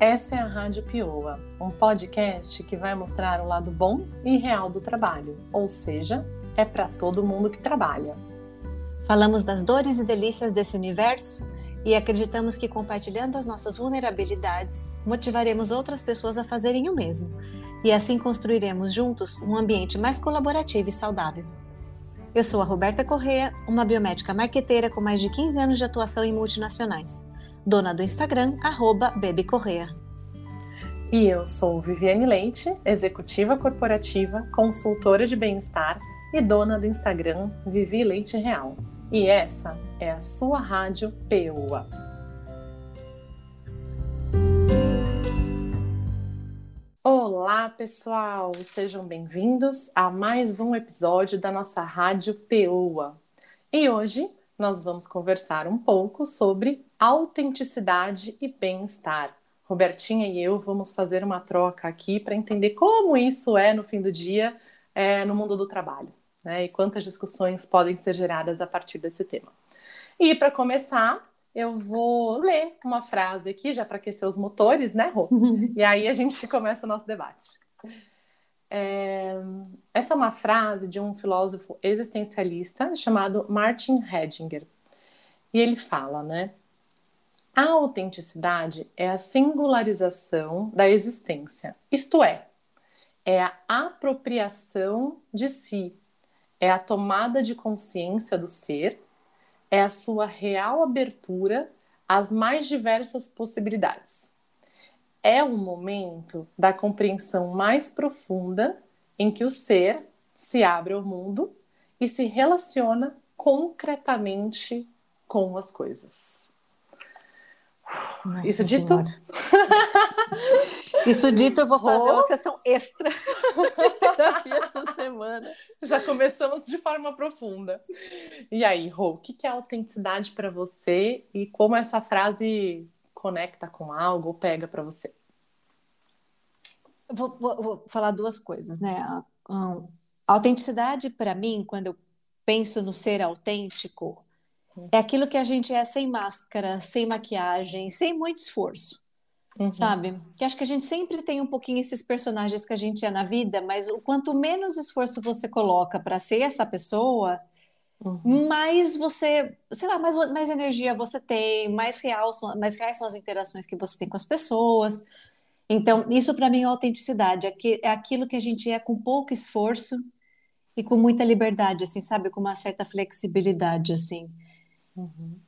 Essa é a Rádio Pioa, um podcast que vai mostrar o lado bom e real do trabalho, ou seja, é para todo mundo que trabalha. Falamos das dores e delícias desse universo e acreditamos que compartilhando as nossas vulnerabilidades, motivaremos outras pessoas a fazerem o mesmo e assim construiremos juntos um ambiente mais colaborativo e saudável. Eu sou a Roberta Correa, uma biomédica marqueteira com mais de 15 anos de atuação em multinacionais dona do Instagram, arroba Correa. E eu sou Viviane Leite, executiva corporativa, consultora de bem-estar e dona do Instagram Vivi Leite Real. E essa é a sua rádio PUA. Olá, pessoal! Sejam bem-vindos a mais um episódio da nossa rádio PUA. E hoje nós vamos conversar um pouco sobre autenticidade e bem-estar. Robertinha e eu vamos fazer uma troca aqui para entender como isso é no fim do dia é, no mundo do trabalho, né? E quantas discussões podem ser geradas a partir desse tema. E para começar, eu vou ler uma frase aqui, já para aquecer os motores, né, Rô? e aí a gente começa o nosso debate. É, essa é uma frase de um filósofo existencialista chamado Martin Heidegger. E ele fala, né? A autenticidade é a singularização da existência, isto é, é a apropriação de si, é a tomada de consciência do ser, é a sua real abertura às mais diversas possibilidades é um momento da compreensão mais profunda em que o ser se abre ao mundo e se relaciona concretamente com as coisas. Nossa Isso dito? Isso dito, eu vou fazer uma sessão extra terapia essa semana. Já começamos de forma profunda. E aí, Rô, o que é autenticidade para você e como essa frase conecta com algo ou pega para você? Vou, vou, vou, falar duas coisas, né? A, a autenticidade, para mim, quando eu penso no ser autêntico, é aquilo que a gente é sem máscara, sem maquiagem, sem muito esforço. Uhum. Sabe? Que acho que a gente sempre tem um pouquinho esses personagens que a gente é na vida, mas o quanto menos esforço você coloca para ser essa pessoa, Uhum. mais você, sei lá, mais, mais energia você tem, mais real são, mais reais são as interações que você tem com as pessoas. Então, isso para mim é autenticidade, é aquilo que a gente é com pouco esforço e com muita liberdade, assim, sabe? Com uma certa flexibilidade, assim. Uhum.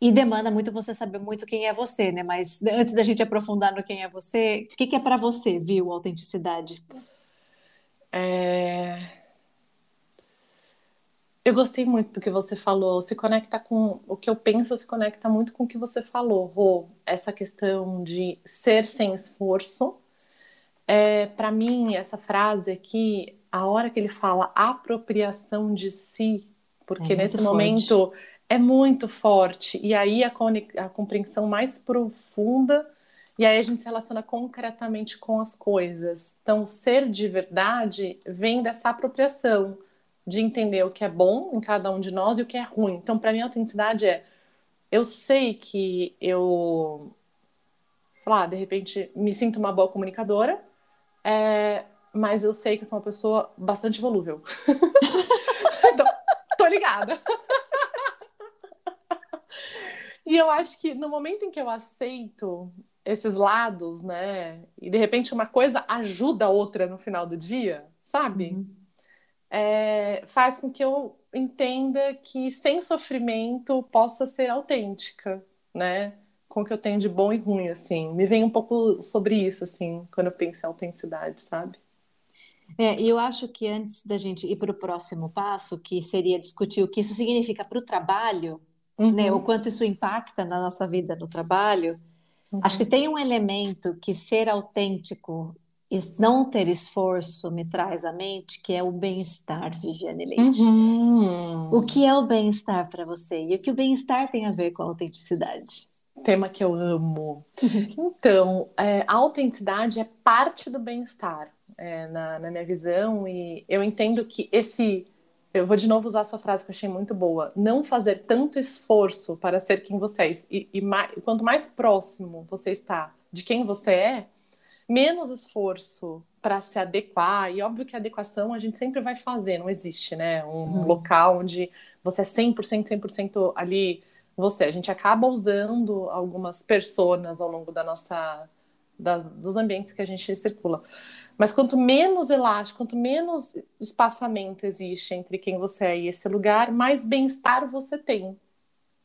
E demanda muito você saber muito quem é você, né? Mas antes da gente aprofundar no quem é você, o que, que é para você, viu, autenticidade? É... Eu gostei muito do que você falou. Se conecta com o que eu penso, se conecta muito com o que você falou, Rô. Essa questão de ser sem esforço. É, Para mim, essa frase aqui, a hora que ele fala apropriação de si, porque é nesse forte. momento é muito forte. E aí a, a compreensão mais profunda. E aí a gente se relaciona concretamente com as coisas. Então, ser de verdade vem dessa apropriação de entender o que é bom em cada um de nós e o que é ruim. Então, para mim, a autenticidade é eu sei que eu, sei lá, de repente me sinto uma boa comunicadora, é, mas eu sei que sou uma pessoa bastante volúvel. então, tô ligada. E eu acho que no momento em que eu aceito esses lados, né, e de repente uma coisa ajuda a outra no final do dia, sabe? Uhum é, faz com que eu entenda que sem sofrimento possa ser autêntica, né? Com o que eu tenho de bom e ruim, assim. Me vem um pouco sobre isso, assim, quando eu penso em autenticidade, sabe? É, e eu acho que antes da gente ir para o próximo passo, que seria discutir o que isso significa para o trabalho, uhum. né, o quanto isso impacta na nossa vida no trabalho, uhum. acho que tem um elemento que ser autêntico não ter esforço me traz à mente, que é o bem-estar, Viviane Leite. Uhum. O que é o bem-estar para você? E o que o bem-estar tem a ver com a autenticidade? Tema que eu amo. então, é, a autenticidade é parte do bem-estar, é, na, na minha visão, e eu entendo que esse eu vou de novo usar a sua frase que eu achei muito boa. Não fazer tanto esforço para ser quem você é. E, e mais, quanto mais próximo você está de quem você é, menos esforço para se adequar, e óbvio que a adequação a gente sempre vai fazer, não existe, né? Um uhum. local onde você é 100%, 100% ali você. A gente acaba usando algumas personas ao longo da nossa das, dos ambientes que a gente circula. Mas quanto menos elástico, quanto menos espaçamento existe entre quem você é e esse lugar, mais bem-estar você tem.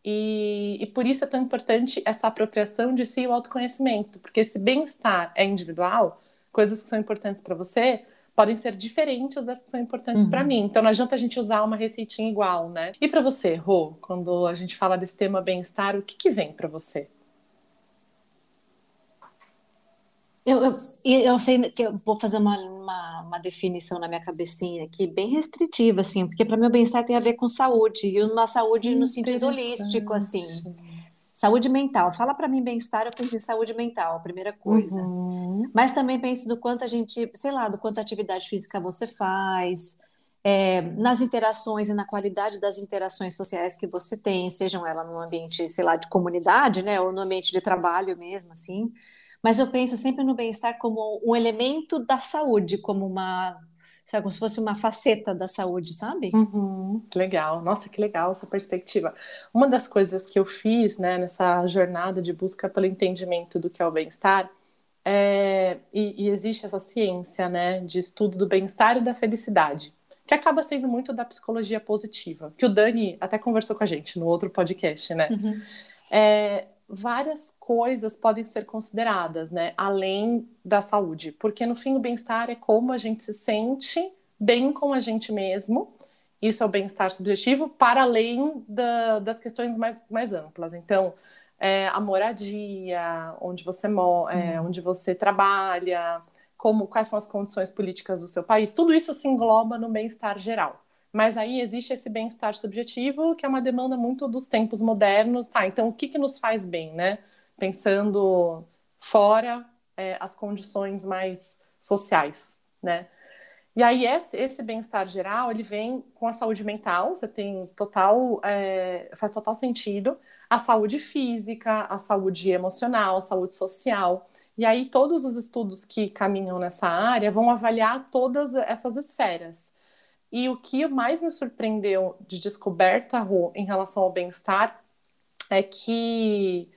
E, e, por isso é tão importante essa apropriação de si e o autoconhecimento, porque esse bem-estar é individual, coisas que são importantes para você podem ser diferentes das que são importantes uhum. para mim. Então não adianta a gente usar uma receitinha igual, né? E para você, Rô, quando a gente fala desse tema bem-estar, o que, que vem para você? Eu, eu, eu, sei que eu vou fazer uma, uma, uma, definição na minha cabecinha aqui, bem restritiva, assim, porque para mim o bem-estar tem a ver com saúde, e uma saúde no sentido holístico, assim. Saúde mental. Fala para mim bem-estar, eu penso em saúde mental, primeira coisa. Uhum. Mas também penso do quanto a gente, sei lá, do quanto atividade física você faz, é, nas interações e na qualidade das interações sociais que você tem, sejam elas no ambiente, sei lá, de comunidade, né, ou no ambiente de trabalho mesmo, assim. Mas eu penso sempre no bem-estar como um elemento da saúde, como uma sabe, como se fosse uma faceta da saúde, sabe? Uhum, que legal, nossa, que legal essa perspectiva. Uma das coisas que eu fiz, né, nessa jornada de busca pelo entendimento do que é o bem-estar, é, e, e, existe essa ciência, né, de estudo do bem-estar e da felicidade, que acaba sendo muito da psicologia positiva, que o Dani até conversou com a gente no outro podcast, né? Uhum. É, várias coisas podem ser consideradas, né, além da saúde, porque no fim o bem-estar é como a gente se sente bem com a gente mesmo. Isso é o bem-estar subjetivo, para além da, das questões mais, mais amplas. Então, é, a moradia, onde você mora, é, onde você trabalha, como quais são as condições políticas do seu país, tudo isso se engloba no bem-estar geral. Mas aí existe esse bem-estar subjetivo, que é uma demanda muito dos tempos modernos. Tá, então o que, que nos faz bem, né? Pensando fora é, as condições mais sociais, né? E aí esse, esse bem-estar geral, ele vem com a saúde mental, você tem total, é, faz total sentido, a saúde física, a saúde emocional, a saúde social. E aí todos os estudos que caminham nessa área vão avaliar todas essas esferas. E o que mais me surpreendeu de descoberta, Rô, em relação ao bem-estar, é que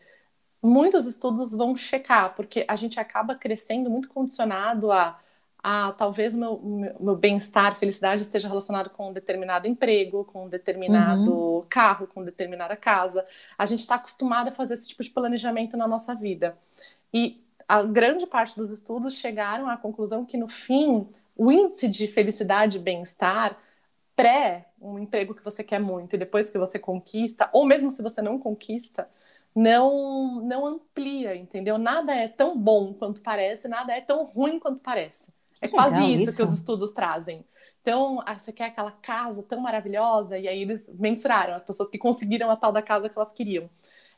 muitos estudos vão checar, porque a gente acaba crescendo muito condicionado a, a talvez o meu, meu bem-estar, felicidade esteja relacionado com um determinado emprego, com um determinado uhum. carro, com determinada casa. A gente está acostumado a fazer esse tipo de planejamento na nossa vida. E a grande parte dos estudos chegaram à conclusão que, no fim, o índice de felicidade e bem-estar pré um emprego que você quer muito e depois que você conquista, ou mesmo se você não conquista, não não amplia, entendeu? Nada é tão bom quanto parece, nada é tão ruim quanto parece. É quase isso, isso, que os estudos trazem. Então, ah, você quer aquela casa tão maravilhosa, e aí eles mensuraram as pessoas que conseguiram a tal da casa que elas queriam.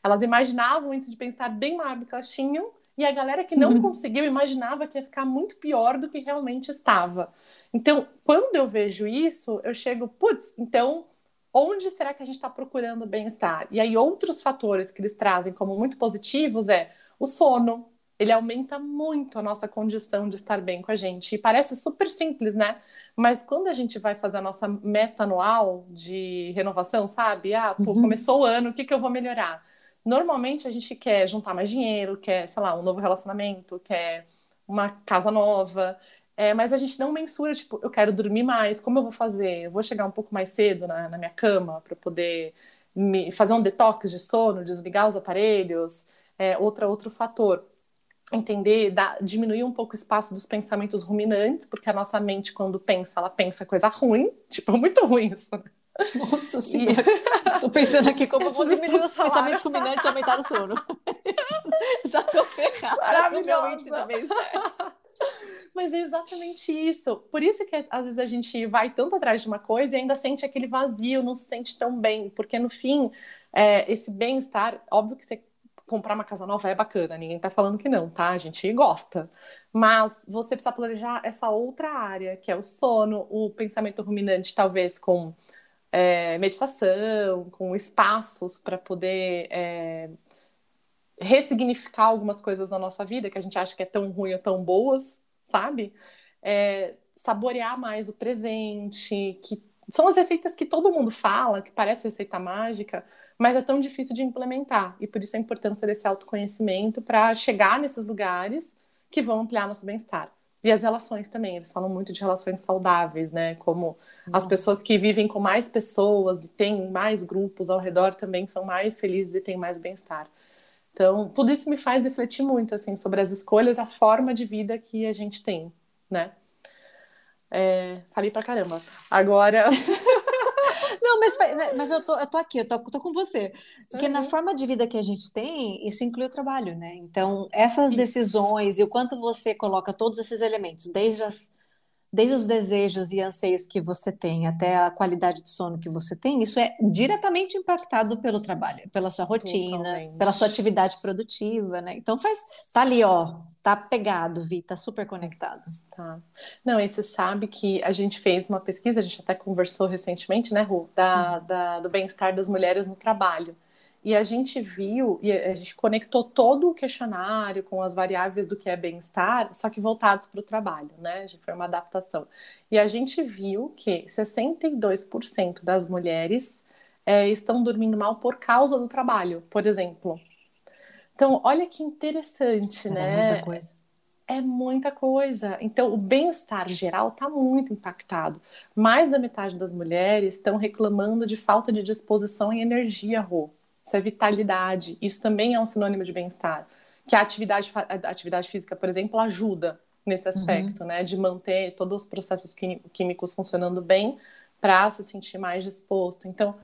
Elas imaginavam o índice de bem-estar bem maior do que elas tinham, e a galera que não conseguiu imaginava que ia ficar muito pior do que realmente estava. Então, quando eu vejo isso, eu chego, putz, então onde será que a gente está procurando bem-estar? E aí, outros fatores que eles trazem como muito positivos é o sono. Ele aumenta muito a nossa condição de estar bem com a gente. E parece super simples, né? Mas quando a gente vai fazer a nossa meta anual de renovação, sabe? Ah, pô, uhum. começou o ano, o que, que eu vou melhorar? Normalmente a gente quer juntar mais dinheiro, quer, sei lá, um novo relacionamento, quer uma casa nova, é, mas a gente não mensura, tipo, eu quero dormir mais, como eu vou fazer? Eu vou chegar um pouco mais cedo na, na minha cama para poder me, fazer um detox de sono, desligar os aparelhos, é, outra, outro fator. Entender, dar, diminuir um pouco o espaço dos pensamentos ruminantes, porque a nossa mente, quando pensa, ela pensa coisa ruim, tipo, muito ruim isso. Né? Nossa senhora. Tô pensando aqui como eu vou diminuir os pensamentos ruminantes e aumentar o sono. Já tô ferrada. Maravilhoso. Mas é exatamente isso. Por isso que às vezes a gente vai tanto atrás de uma coisa e ainda sente aquele vazio, não se sente tão bem. Porque no fim, é, esse bem-estar, óbvio que você comprar uma casa nova é bacana, ninguém tá falando que não, tá? A gente gosta. Mas você precisa planejar essa outra área, que é o sono, o pensamento ruminante, talvez com é, meditação, com espaços para poder é, ressignificar algumas coisas na nossa vida que a gente acha que é tão ruim ou tão boas, sabe? É, saborear mais o presente, que são as receitas que todo mundo fala, que parece receita mágica, mas é tão difícil de implementar. E por isso a importância desse autoconhecimento para chegar nesses lugares que vão ampliar nosso bem-estar. E as relações também, eles falam muito de relações saudáveis, né? Como Nossa. as pessoas que vivem com mais pessoas e têm mais grupos ao redor também são mais felizes e têm mais bem-estar. Então, tudo isso me faz refletir muito, assim, sobre as escolhas, a forma de vida que a gente tem, né? É, falei pra caramba. Agora. Não, mas, né, mas eu, tô, eu tô aqui, eu tô, tô com você. Porque uhum. na forma de vida que a gente tem, isso inclui o trabalho, né? Então, essas decisões e o quanto você coloca todos esses elementos, desde as desde os desejos e anseios que você tem até a qualidade de sono que você tem, isso é diretamente impactado pelo trabalho, pela sua rotina, Totalmente. pela sua atividade produtiva, né? Então faz, tá ali, ó, tá pegado, Vi, tá super conectado. Tá. Não, e você sabe que a gente fez uma pesquisa, a gente até conversou recentemente, né, Ru, da, hum. da do bem-estar das mulheres no trabalho. E a gente viu, e a gente conectou todo o questionário com as variáveis do que é bem-estar, só que voltados para o trabalho, né? Foi uma adaptação. E a gente viu que 62% das mulheres é, estão dormindo mal por causa do trabalho, por exemplo. Então, olha que interessante, é né? É muita coisa. É muita coisa. Então, o bem-estar geral está muito impactado. Mais da metade das mulheres estão reclamando de falta de disposição e energia, Rô isso é vitalidade, isso também é um sinônimo de bem-estar. Que a atividade, a atividade física, por exemplo, ajuda nesse uhum. aspecto, uhum. né? De manter todos os processos químicos funcionando bem para se sentir mais disposto. Então,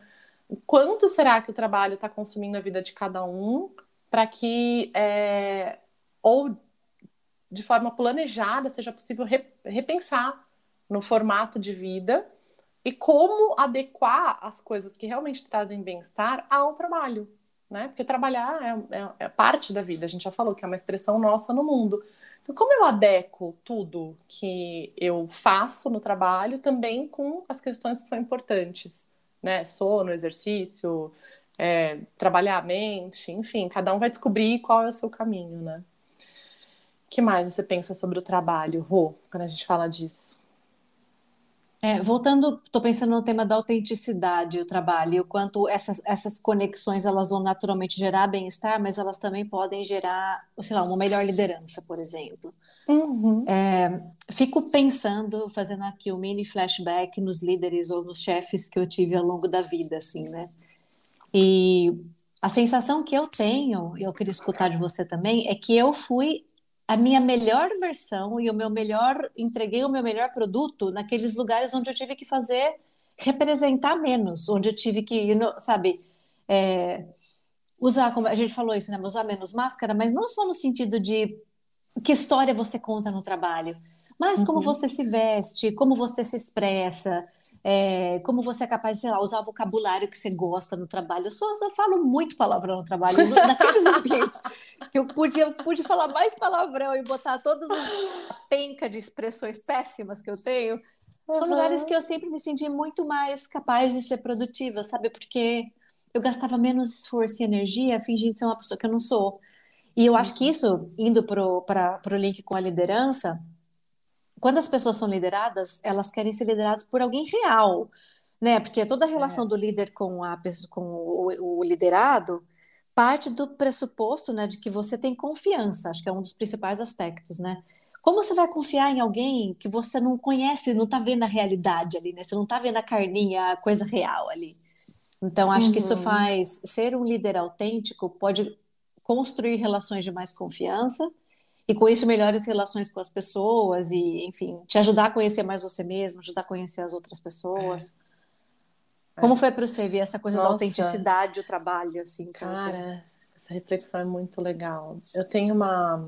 quanto será que o trabalho está consumindo a vida de cada um para que, é, ou de forma planejada, seja possível repensar no formato de vida e como adequar as coisas que realmente trazem bem-estar ao trabalho, né? Porque trabalhar é, é, é, parte da vida, a gente já falou que é uma expressão nossa no mundo. Então, como eu adequo tudo que eu faço no trabalho também com as questões que são importantes, né? Sono, exercício, é, trabalhar a mente, enfim, cada um vai descobrir qual é o seu caminho, né? O que mais você pensa sobre o trabalho, Rô, quando a gente fala disso? É, voltando, estou pensando no tema da autenticidade, o trabalho, o quanto essas, essas conexões elas vão naturalmente gerar bem-estar, mas elas também podem gerar, sei lá, uma melhor liderança, por exemplo. Uhum. É, fico pensando, fazendo aqui um mini flashback nos líderes ou nos chefes que eu tive ao longo da vida, assim, né? E a sensação que eu tenho, e eu queria escutar de você também, é que eu fui a minha melhor versão e o meu melhor, entreguei o meu melhor produto naqueles lugares onde eu tive que fazer representar menos, onde eu tive que, sabe, é, usar, como a gente falou isso, né, usar menos máscara, mas não só no sentido de que história você conta no trabalho, mas como uhum. você se veste, como você se expressa, é, como você é capaz de, sei lá, usar o vocabulário que você gosta no trabalho. Eu só, eu falo muito palavrão no trabalho, naqueles ambientes que eu pude, eu pude falar mais palavrão e botar todas as penca de expressões péssimas que eu tenho. São uhum. lugares que eu sempre me senti muito mais capaz de ser produtiva, sabe? Porque eu gastava menos esforço e energia fingindo ser uma pessoa que eu não sou. E eu acho que isso, indo para o link com a liderança, quando as pessoas são lideradas, elas querem ser lideradas por alguém real, né? Porque toda a relação é. do líder com, a, com o, o, liderado parte do pressuposto, né, de que você tem confiança. Acho que é um dos principais aspectos, né? Como você vai confiar em alguém que você não conhece, não está vendo a realidade ali, né? Você não está vendo a carninha, a coisa real ali. Então, acho uhum. que isso uhum. faz ser um líder autêntico pode construir relações de mais confiança e com isso melhores relações com as pessoas e, enfim, te ajudar a conhecer mais você mesmo, ajudar a conhecer as outras pessoas. É. Como foi para você ver essa coisa Nossa. da autenticidade, o trabalho, assim, cara? Você? Essa reflexão é muito legal. Eu tenho uma,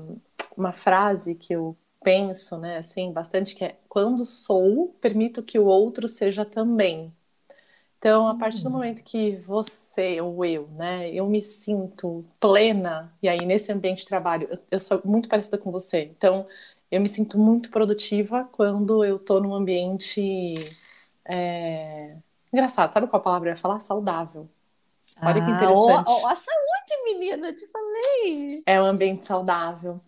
uma frase que eu penso, né, assim, bastante que é quando sou, permito que o outro seja também. Então, a partir do momento que você ou eu, né, eu me sinto plena, e aí nesse ambiente de trabalho, eu, sou muito parecida com você. Então, eu me sinto muito produtiva quando eu tô num ambiente. É... Engraçado, sabe qual palavra eu ia falar? Saudável. Olha que interessante. Ah, ó, ó, a saúde, menina, eu te falei. É um ambiente saudável.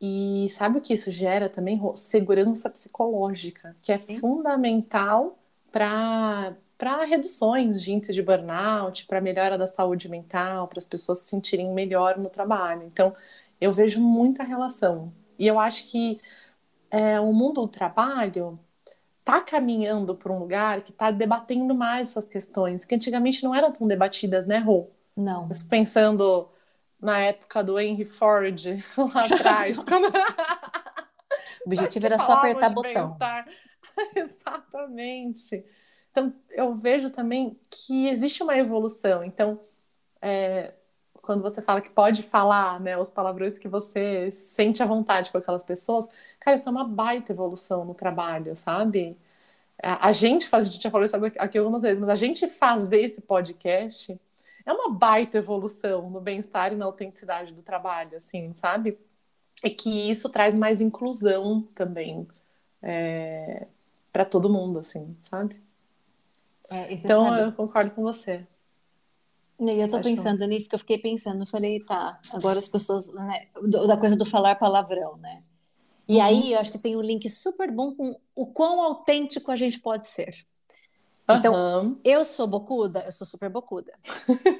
E sabe o que isso gera também? Segurança psicológica, que é Sim. fundamental para para reduções de índice de burnout, para melhora da saúde mental, para as pessoas se sentirem melhor no trabalho. Então, eu vejo muita relação. E eu acho que é, o mundo do trabalho está caminhando para um lugar que está debatendo mais essas questões, que antigamente não eram tão debatidas, né, Rô? Não. Pensando na época do Henry Ford, lá atrás. o objetivo era só apertar botão. Exatamente. Então, eu vejo também que existe uma evolução. Então, é, quando você fala que pode falar né, os palavrões que você sente à vontade com aquelas pessoas, cara, isso é uma baita evolução no trabalho, sabe? A, a gente faz, a gente já falou isso aqui algumas vezes, mas a gente fazer esse podcast é uma baita evolução no bem-estar e na autenticidade do trabalho, assim, sabe? E que isso traz mais inclusão também é, para todo mundo, assim, sabe? É, então sabe... eu concordo com você. E eu tô Acho pensando que... nisso que eu fiquei pensando, eu falei, tá, agora as pessoas, né, da coisa do falar palavrão, né? E uhum. aí eu acho que tem um link super bom com o quão autêntico a gente pode ser. Então, uhum. eu sou bocuda, eu sou super bocuda.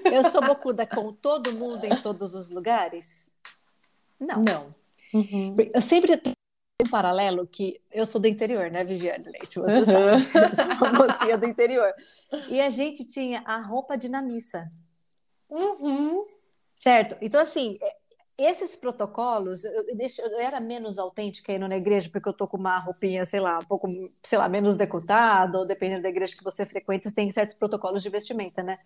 Eu sou bocuda com todo mundo em todos os lugares? Não. Não. Uhum. Eu sempre um paralelo que eu sou do interior, né, Viviane Leite? Você uhum. sabe, eu sou uma mocinha do interior. E a gente tinha a roupa de na missa. Uhum. Certo? Então, assim, esses protocolos, eu, eu, eu, era menos autêntica indo na igreja, porque eu tô com uma roupinha, sei lá, um pouco, sei lá, menos decotada, ou dependendo da igreja que você frequenta, você tem certos protocolos de vestimenta, né?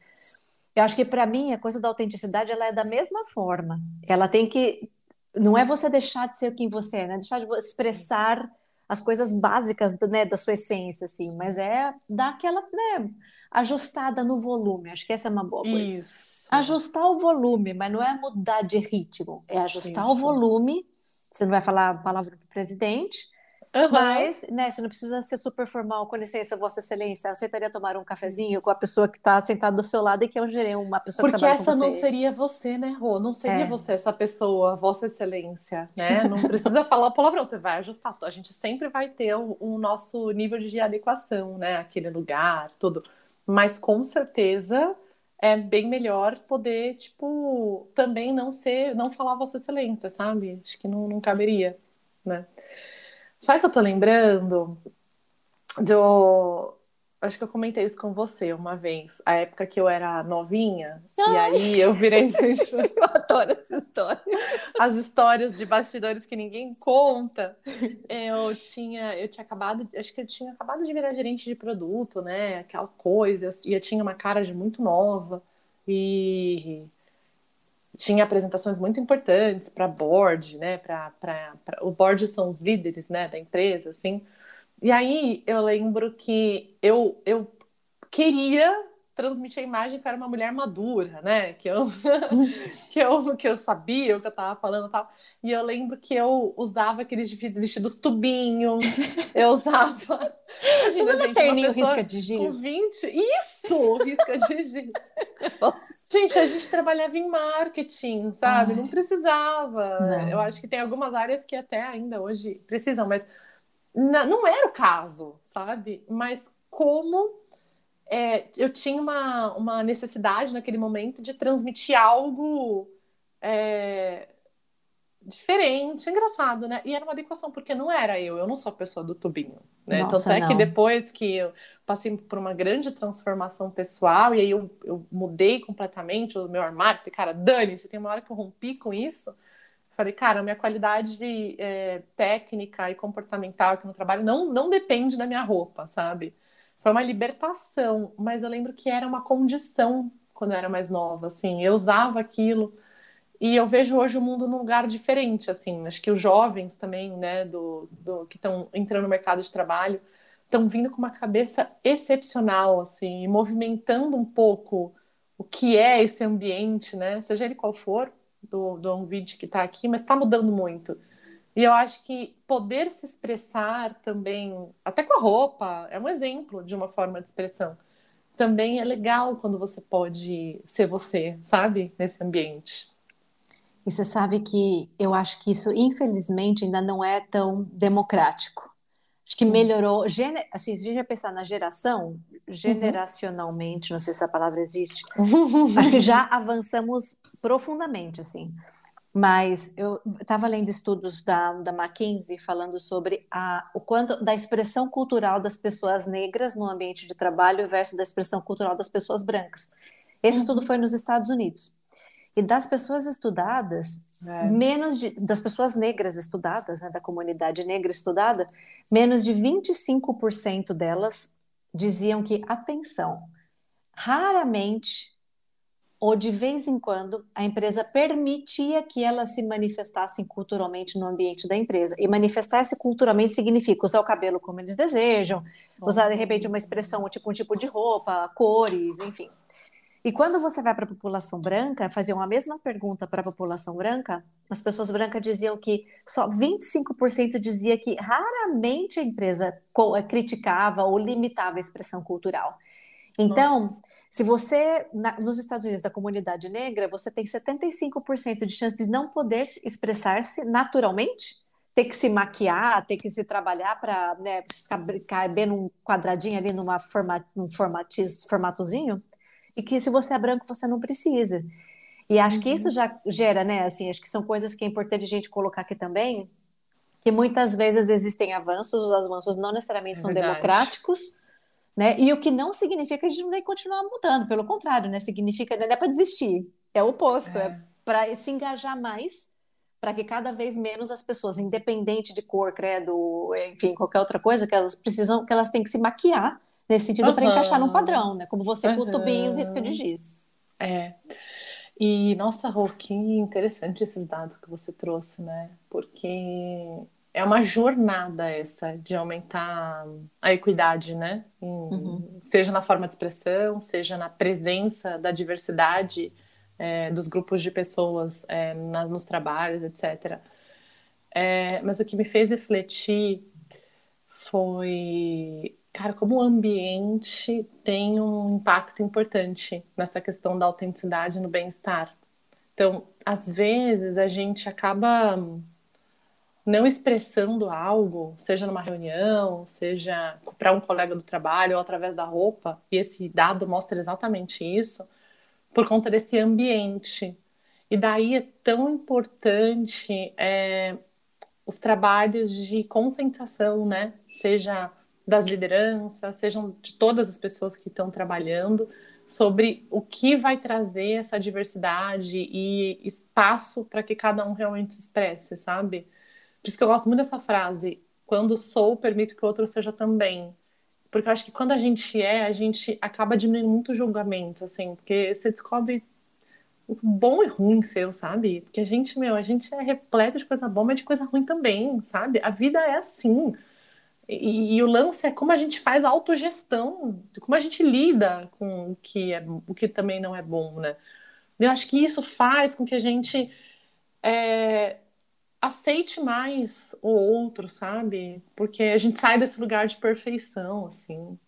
Eu acho que para mim a coisa da autenticidade ela é da mesma forma. Ela tem que não é você deixar de ser quem você é, né? Deixar de expressar as coisas básicas né, da sua essência, assim, mas é dar aquela né, ajustada no volume. Acho que essa é uma boa coisa. Isso ajustar o volume, mas não é mudar de ritmo, é ajustar Isso. o volume. Você não vai falar a palavra do presidente, uhum. mas né, você não precisa ser super formal. Com licença, Vossa Excelência, aceitaria tomar um cafezinho com a pessoa que está sentada do seu lado e que eu gerei uma pessoa Porque que essa não seria você, né, Rô? Não seria é. você essa pessoa, Vossa Excelência, né? Não precisa falar a palavra, você vai ajustar. A gente sempre vai ter o, o nosso nível de adequação, né? Aquele lugar, tudo. Mas com certeza é bem melhor poder, tipo, também não ser, não falar Vossa Excelência, sabe? Acho que não, não caberia, né? Sabe que eu tô lembrando? Do, acho que eu comentei isso com você uma vez, a época que eu era novinha, Ai. e aí eu virei gente. eu adoro essa história. As histórias de bastidores que ninguém conta. Eu tinha, eu tinha acabado, acho que eu tinha acabado de virar gerente de produto, né? Aquela coisa, e eu tinha uma cara de muito nova, e tinha apresentações muito importantes para board, né? Para o board são os líderes, né, da empresa, assim. E aí eu lembro que eu, eu queria transmitir a imagem que eu era uma mulher madura, né? Que eu, que eu, que eu sabia o que eu estava falando e tal. E eu lembro que eu usava aqueles vestidos tubinho, eu usava. Imagina, gente, terninho risca de giz? Com 20. Isso! Risca de giz. gente, a gente trabalhava em marketing, sabe? Ai. Não precisava. Não. Eu acho que tem algumas áreas que até ainda hoje precisam, mas não era o caso, sabe? Mas como é, eu tinha uma, uma necessidade naquele momento de transmitir algo é, diferente, engraçado, né? E era uma adequação, porque não era eu, eu não sou a pessoa do tubinho, né? Nossa, Tanto é não. que depois que eu passei por uma grande transformação pessoal, e aí eu, eu mudei completamente o meu armário, falei, cara, Dani, você tem uma hora que eu rompi com isso, Falei, cara, minha qualidade de, é, técnica e comportamental aqui no trabalho não, não depende da minha roupa, sabe? Foi uma libertação, mas eu lembro que era uma condição quando eu era mais nova, assim. Eu usava aquilo e eu vejo hoje o mundo num lugar diferente, assim. Acho que os jovens também, né, do, do que estão entrando no mercado de trabalho, estão vindo com uma cabeça excepcional, assim, e movimentando um pouco o que é esse ambiente, né, seja ele qual for, do, do vídeo que está aqui, mas está mudando muito. E eu acho que poder se expressar também, até com a roupa, é um exemplo de uma forma de expressão. também é legal quando você pode ser você, sabe? Nesse ambiente. E você sabe que eu acho que isso, infelizmente, ainda não é tão democrático. Acho que melhorou. Assim, se a gente pensar na geração, generacionalmente, não sei se a palavra existe, acho que já avançamos profundamente, assim. Mas eu estava lendo estudos da, da McKinsey falando sobre a, o quanto da expressão cultural das pessoas negras no ambiente de trabalho versus da expressão cultural das pessoas brancas. Esse uhum. estudo foi nos Estados Unidos. E das pessoas estudadas, é. menos de, das pessoas negras estudadas, né, da comunidade negra estudada, menos de 25% delas diziam que, atenção, raramente ou de vez em quando a empresa permitia que elas se manifestassem culturalmente no ambiente da empresa. E manifestar-se culturalmente significa usar o cabelo como eles desejam, usar de repente uma expressão, tipo um tipo de roupa, cores, enfim. E quando você vai para a população branca, fazer uma mesma pergunta para a população branca, as pessoas brancas diziam que só 25% dizia que raramente a empresa criticava ou limitava a expressão cultural. Então, Nossa. Se você, na, nos Estados Unidos, da comunidade negra, você tem 75% de chance de não poder expressar-se naturalmente, ter que se maquiar, ter que se trabalhar para né, caber num quadradinho ali, numa forma, num formatiz, formatozinho, e que se você é branco, você não precisa. E acho uhum. que isso uhum. já gera, né, assim, acho que são coisas que é importante a gente colocar aqui também, que muitas vezes existem avanços, os avanços não necessariamente é são verdade. democráticos, né? E o que não significa que a gente não tem que continuar mudando, pelo contrário, né? Significa não é para desistir, é o oposto, é, é para se engajar mais, para que cada vez menos as pessoas, independente de cor, credo, enfim, qualquer outra coisa, que elas precisam, que elas têm que se maquiar nesse sentido uhum. para encaixar num padrão, né? Como você uhum. com o tubinho risca de giz. É. E, nossa, Rô, que interessante esses dados que você trouxe, né? Porque é uma jornada essa de aumentar a equidade, né? Uhum. Seja na forma de expressão, seja na presença da diversidade é, dos grupos de pessoas é, na, nos trabalhos, etc. É, mas o que me fez refletir foi, cara, como o ambiente tem um impacto importante nessa questão da autenticidade no bem-estar. Então, às vezes a gente acaba não expressando algo, seja numa reunião, seja para um colega do trabalho ou através da roupa, e esse dado mostra exatamente isso, por conta desse ambiente. E daí é tão importante é, os trabalhos de conscientização, né? Seja das lideranças, sejam de todas as pessoas que estão trabalhando, sobre o que vai trazer essa diversidade e espaço para que cada um realmente se expresse, sabe? Por isso que eu gosto muito dessa frase: quando sou, permito que o outro seja também. Porque eu acho que quando a gente é, a gente acaba diminuindo muito o julgamento, assim, porque você descobre o bom e ruim seu, sabe? Porque a gente, meu, a gente é repleto de coisa boa, mas de coisa ruim também, sabe? A vida é assim. E, e, o lance é como a gente faz a autogestão, como a gente lida com o que, é, o que também não é bom, né? Eu acho que isso faz com que a gente é, aceite mais o outro, sabe? Porque a gente sai desse lugar de perfeição, assim.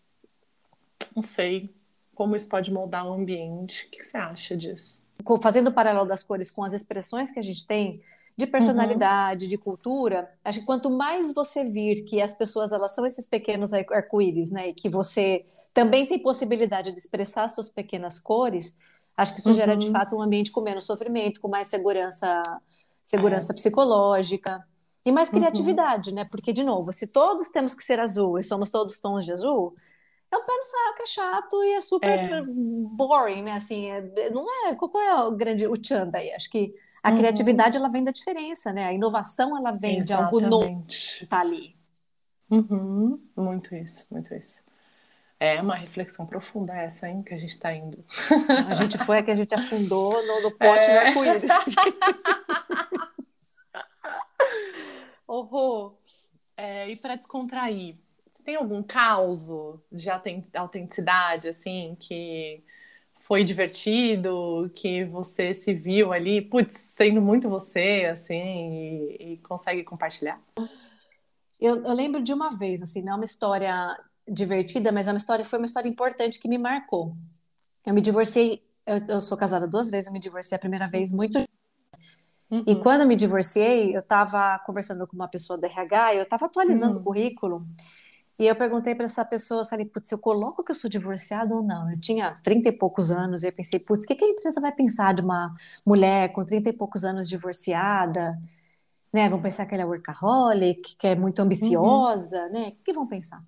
Não sei como isso pode moldar o ambiente. O que você acha disso? Fazendo o paralelo das cores com as expressões que a gente tem de personalidade, uhum. de cultura, acho que quanto mais você vir que as pessoas elas são esses pequenos arco-íris, né, e que você também tem possibilidade de expressar suas pequenas cores, acho que isso uhum. gera de uhum. fato um ambiente com menos sofrimento, com mais segurança segurança é. psicológica e mais uhum. criatividade, uhum. né? Porque, de novo, se todos temos que ser azul e somos todos tons de azul, é um pé no saco, é chato e é super é. boring, né? Assim, é, não é. Qual é o grande o tchan daí? Acho que a uhum. criatividade ela vem da diferença, né? A inovação ela vem Exatamente. de algo novo que tá ali. Uhum. Muito isso, muito isso. É uma reflexão profunda essa, hein, que a gente está indo. A gente foi a que a gente afundou no, no pote é. do arco-íris. Horror. É, e para descontrair, você tem algum caos de autenticidade, assim, que foi divertido, que você se viu ali, putz, sendo muito você, assim, e, e consegue compartilhar? Eu, eu, lembro de uma vez, assim, não é uma história divertida, mas é uma história, foi uma história importante que me marcou. Eu me divorciei, eu, eu sou casada duas vezes, eu me divorciei a primeira vez muito Uhum. E quando eu me divorciei, eu estava conversando com uma pessoa do RH, eu estava atualizando uhum. o currículo, e eu perguntei para essa pessoa, falei, putz, eu coloco que eu sou divorciada ou não? Eu tinha 30 e poucos anos, e eu pensei, putz, o que, que a empresa vai pensar de uma mulher com 30 e poucos anos divorciada? Né? Vão pensar que ela é workaholic, que é muito ambiciosa, uhum. né? O que, que vão pensar?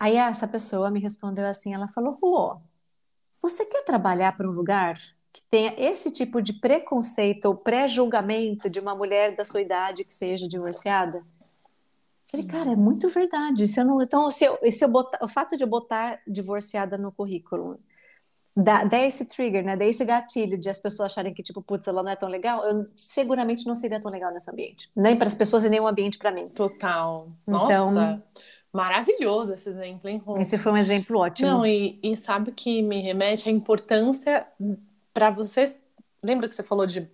Aí essa pessoa me respondeu assim, ela falou, Rô, você quer trabalhar para um lugar que tenha esse tipo de preconceito ou pré-julgamento de uma mulher da sua idade que seja divorciada? Falei, cara, é muito verdade. Se eu não, então, se eu, se eu botar, o fato de eu botar divorciada no currículo dá, dá esse trigger, né? Dá esse gatilho de as pessoas acharem que, tipo, putz, ela não é tão legal, eu seguramente não seria tão legal nesse ambiente. Nem para as pessoas e nem um ambiente para mim. Total. Então, Nossa. Maravilhoso esse exemplo, hein, Rô? Esse foi um exemplo ótimo. Não, e, e sabe que me remete à importância para vocês. Lembra que você falou de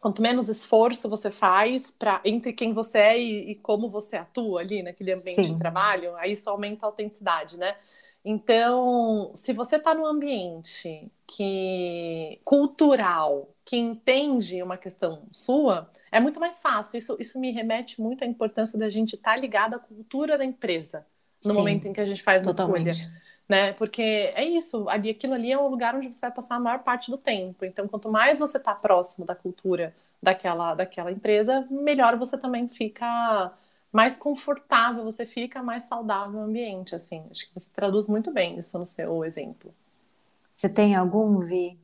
quanto menos esforço você faz para entre quem você é e, e, como você atua ali naquele ambiente Sim. de trabalho, aí isso aumenta a autenticidade, né? Então, se você está num ambiente que cultural, que entende uma questão sua, é muito mais fácil. Isso, isso me remete muito à importância da gente estar tá ligado à cultura da empresa no Sim, momento em que a gente faz uma totalmente. escolha né? Porque é isso, ali, aquilo ali é um lugar onde você vai passar a maior parte do tempo. Então, quanto mais você está próximo da cultura daquela, daquela empresa, melhor você também fica, mais confortável você fica, mais saudável o ambiente, assim. Acho que você traduz muito bem isso no seu exemplo. Você tem algum, Vi,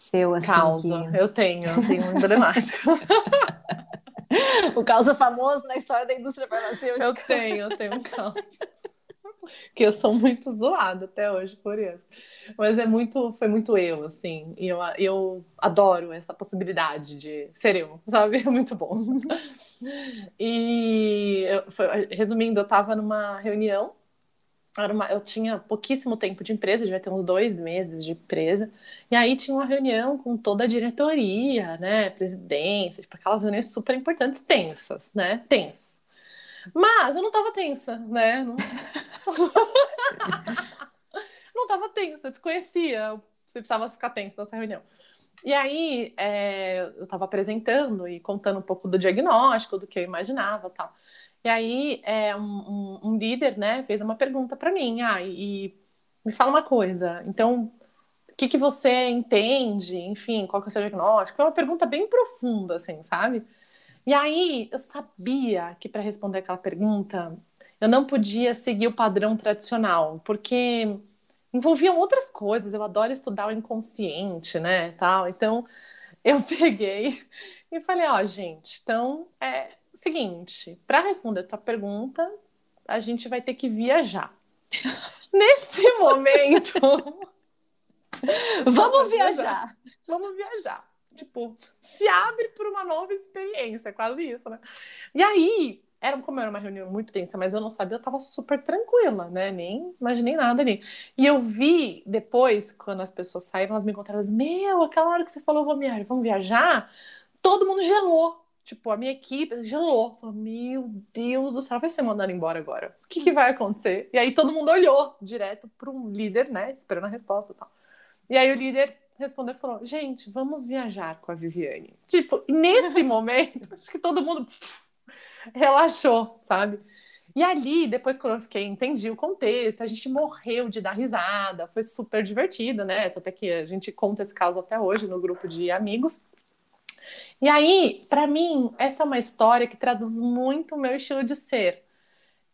seu assim? Causa, que... eu tenho, eu tenho um emblemático. o causa famoso na história da indústria farmacêutica. Eu tenho, eu tenho um causa. que eu sou muito zoada até hoje por isso. Mas é muito, foi muito eu, assim. E eu, eu adoro essa possibilidade de ser eu, sabe? É muito bom. E foi, resumindo, eu estava numa reunião. Uma, eu tinha pouquíssimo tempo de empresa, devia ter uns dois meses de empresa. E aí tinha uma reunião com toda a diretoria, né? Presidência, tipo, aquelas reuniões super importantes, tensas, né? Tensas. Mas eu não tava tensa, né? Não, não tava tensa, eu desconhecia. Você precisava ficar tensa nessa reunião. E aí, é, eu estava apresentando e contando um pouco do diagnóstico, do que eu imaginava tal. E aí, é, um, um, um, líder, né, fez uma pergunta para mim. Ah, e, me fala uma coisa. Então, o que, que você entende? Enfim, qual que é o seu diagnóstico? É uma pergunta bem profunda, assim, sabe? E aí eu sabia que para responder aquela pergunta eu não podia seguir o padrão tradicional, porque envolviam outras coisas. Eu adoro estudar o inconsciente, né, tal. Então eu peguei e falei, ó, oh, gente, então é seguinte, para responder a tua pergunta, a gente vai ter que viajar. Nesse momento, vamos viajar. Vamos viajar tipo, se abre por uma nova experiência, quase isso, né? E aí, era como era uma reunião muito tensa, mas eu não sabia, eu tava super tranquila, né? Nem imaginei nada ali. E eu vi depois, quando as pessoas saíram, elas me encontraram, elas, meu, aquela hora que você falou, vamos viajar, vamos viajar, todo mundo gelou. Tipo, a minha equipe gelou. Falou, meu Deus do céu, vai ser mandado embora agora. O que, que vai acontecer? E aí todo mundo olhou direto para um líder, né? Esperando a resposta e tal. E aí o líder respondeu e falou: gente, vamos viajar com a Viviane. Tipo, nesse momento, acho que todo mundo pff, relaxou, sabe? E ali, depois quando eu fiquei, entendi o contexto, a gente morreu de dar risada, foi super divertido, né? Até que a gente conta esse caso até hoje no grupo de amigos. E aí, para mim, essa é uma história que traduz muito o meu estilo de ser.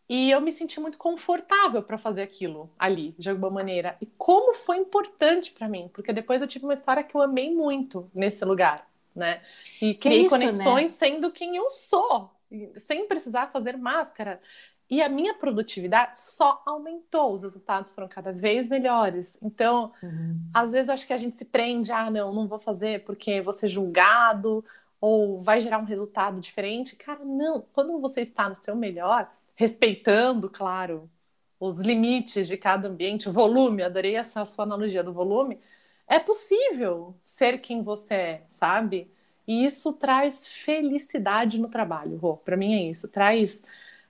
E eu me senti muito confortável para fazer aquilo ali, de alguma maneira. E como foi importante para mim, porque depois eu tive uma história que eu amei muito nesse lugar, né? E criei isso, conexões né? sendo quem eu sou, sem precisar fazer máscara. E a minha produtividade só aumentou, os resultados foram cada vez melhores. Então, uhum. às vezes acho que a gente se prende, ah, não, não vou fazer porque vou ser julgado ou vai gerar um resultado diferente. Cara, não, quando você está no seu melhor, respeitando, claro, os limites de cada ambiente, o volume, adorei essa sua analogia do volume, é possível ser quem você é, sabe? E isso traz felicidade no trabalho, Rô. Para mim é isso. Traz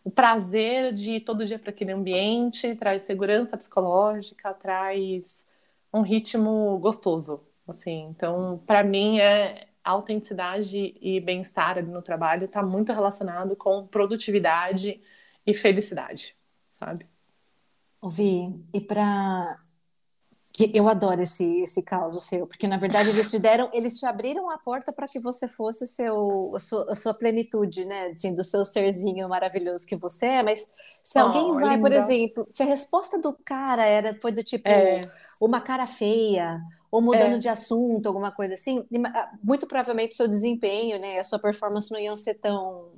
o prazer de ir todo dia para aquele ambiente, traz segurança psicológica, traz um ritmo gostoso, assim. Então, para mim é autenticidade e bem-estar no trabalho está muito relacionado com produtividade e felicidade, sabe? Ouvi. E para eu adoro esse esse caso seu, porque na verdade eles te deram, eles te abriram a porta para que você fosse o seu a sua, a sua, plenitude, né, assim, do seu serzinho maravilhoso que você é, mas se oh, alguém vai, linda. por exemplo, se a resposta do cara era foi do tipo é. uma cara feia ou mudando é. de assunto, alguma coisa assim, ah, muito provavelmente o seu desempenho, né, a sua performance não iam ser tão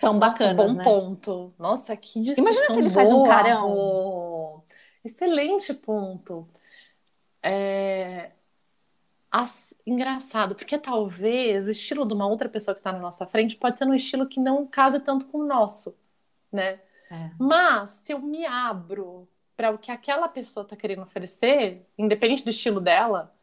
tão Nossa, bacanas, bom né? ponto. Nossa, que discussão Imagina se ele boa, faz um carão. Excelente ponto. É... As... Engraçado, porque talvez o estilo de uma outra pessoa que está na nossa frente pode ser um estilo que não casa tanto com o nosso, né? É. Mas se eu me abro para o que aquela pessoa está querendo oferecer, independente do estilo dela,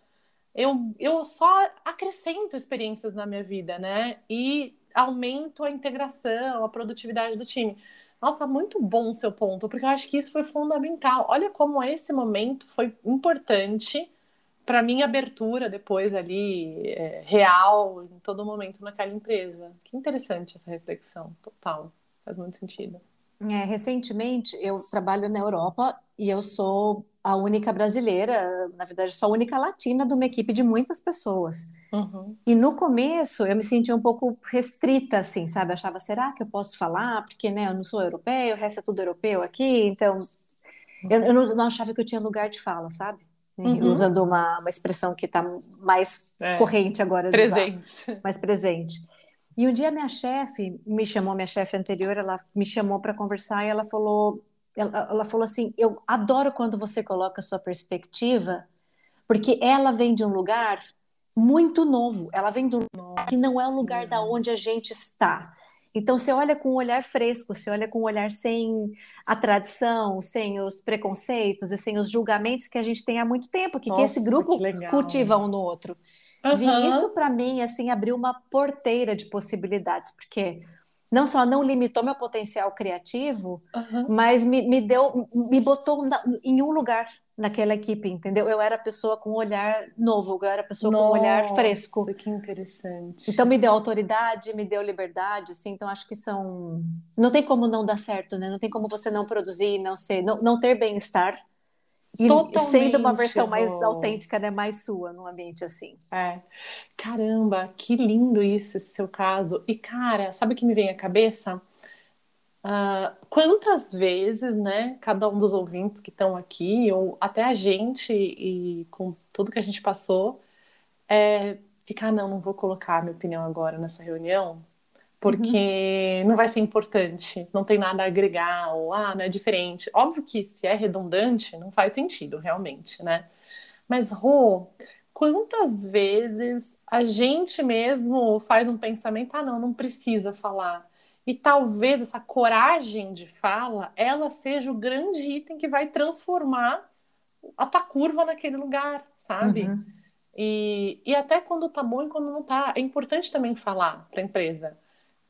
eu, eu só acrescento experiências na minha vida, né? E aumento a integração, a produtividade do time. Nossa, muito bom seu ponto, porque eu acho que isso foi fundamental. Olha como esse momento foi importante para minha abertura depois ali é, real em todo momento naquela empresa. Que interessante essa reflexão, total, faz muito sentido. É, recentemente eu trabalho na Europa e eu sou a única brasileira, na verdade, sou a única latina de uma equipe de muitas pessoas. Uhum. E no começo eu me sentia um pouco restrita, assim, sabe? Eu achava, será que eu posso falar? Porque, né, eu não sou europeia, o resto é tudo europeu aqui, então eu, eu não, não, achava que eu tinha lugar de fala, sabe? Uhum. Usando uma, uma expressão que está mais é. corrente agora. Presente. mais presente. E um dia minha chefe me chamou, minha chefe anterior, ela me chamou para conversar e ela falou, ela, ela falou assim, eu adoro quando você coloca a sua perspectiva, porque ela vem de um lugar muito novo, ela vem do que não é o lugar da onde a gente está. Então, você olha com um olhar fresco, você olha com um olhar sem a tradição, sem os preconceitos e sem os julgamentos que a gente tem há muito tempo, que, Nossa, que esse grupo que cultiva um no outro. Uhum. Isso para mim assim abriu uma porteira de possibilidades, porque não só não limitou meu potencial criativo, uhum. mas me, me deu, me botou na, em um lugar naquela equipe, entendeu? Eu era a pessoa com um olhar novo, eu era a pessoa Nossa, com um olhar fresco. Que interessante. Então me deu autoridade, me deu liberdade, assim, então acho que são não tem como não dar certo, né? Não tem como você não produzir, não ser, não, não ter bem-estar e Totalmente sendo uma versão mais autêntica, né? Mais sua, num ambiente assim. É. Caramba, que lindo isso, esse seu caso. E, cara, sabe o que me vem à cabeça? Uh, quantas vezes, né, cada um dos ouvintes que estão aqui, ou até a gente, e com tudo que a gente passou, é ficar, não, não vou colocar a minha opinião agora nessa reunião, porque uhum. não vai ser importante, não tem nada a agregar, ou ah, não é diferente. Óbvio que se é redundante, não faz sentido, realmente, né? Mas, Rô, quantas vezes a gente mesmo faz um pensamento, ah, não, não precisa falar. E talvez essa coragem de fala, ela seja o grande item que vai transformar a tua curva naquele lugar, sabe? Uhum. E, e até quando tá bom e quando não tá. É importante também falar para a empresa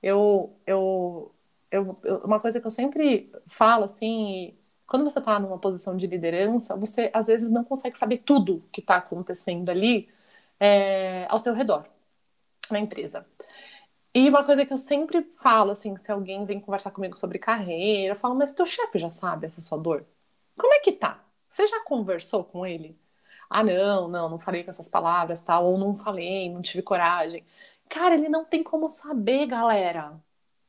eu, eu, eu, uma coisa que eu sempre falo, assim, quando você está numa posição de liderança, você às vezes não consegue saber tudo que está acontecendo ali é, ao seu redor, na empresa. E uma coisa que eu sempre falo, assim, se alguém vem conversar comigo sobre carreira, eu falo, mas teu chefe já sabe essa sua dor? Como é que tá? Você já conversou com ele? Ah, não, não, não falei com essas palavras, tal, ou não falei, não tive coragem. Cara, ele não tem como saber, galera.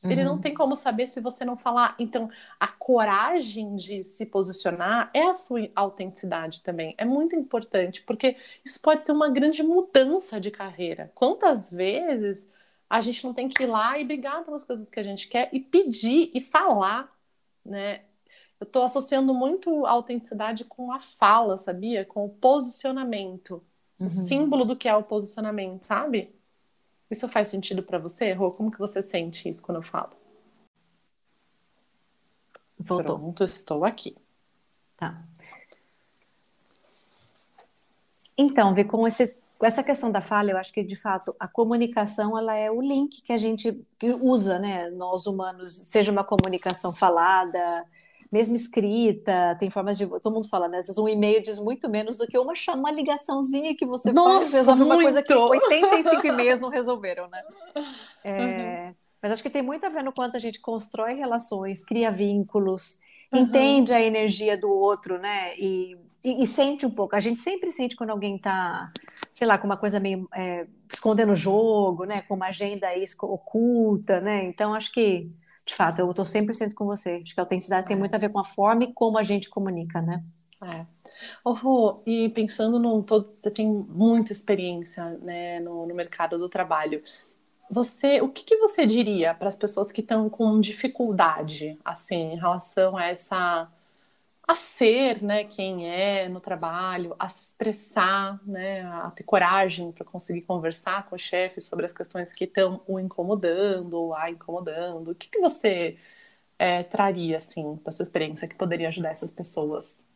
Ele não uhum. tem como saber se você não falar. Então, a coragem de se posicionar é a sua autenticidade também. É muito importante, porque isso pode ser uma grande mudança de carreira. Quantas vezes a gente não tem que ir lá e brigar pelas coisas que a gente quer e pedir e falar, né? Eu estou associando muito a autenticidade com a fala, sabia? Com o posicionamento. Uhum. O símbolo do que é o posicionamento, sabe? Isso faz sentido para você, Rô? Como que você sente isso quando eu falo? Voltou. Pronto, estou aqui. Tá. Então, ver com esse com essa questão da falha, eu acho que de fato a comunicação ela é o link que a gente usa, né? Nós humanos, seja uma comunicação falada, mesmo escrita, tem formas de. Todo mundo fala, né? Às vezes um e-mail diz muito menos do que uma, uma ligaçãozinha que você Nossa, faz, resolve muito. uma coisa que 85 e-mails não resolveram, né? É, uhum. Mas acho que tem muito a ver no quanto a gente constrói relações, cria vínculos, uhum. entende a energia do outro, né? E, e, e, sente um pouco. A gente sempre sente quando alguém está, sei lá, com uma coisa meio é, escondendo o jogo, né? Com uma agenda oculta, né? Então acho que de fato, eu estou 100% com você. Acho que a autenticidade tem muito a ver com a forma e como a gente comunica, né? É. Oh, Rô, e pensando no todo, você tem muita experiência né, no, no mercado do trabalho. Você, o que, que você diria para as pessoas que estão com dificuldade, assim, em relação a essa a ser, né, quem é no trabalho, a se expressar, né, a ter coragem para conseguir conversar com o chefe sobre as questões que estão o incomodando ou a incomodando. O que, que você é, traria, assim, da sua experiência que poderia ajudar essas pessoas?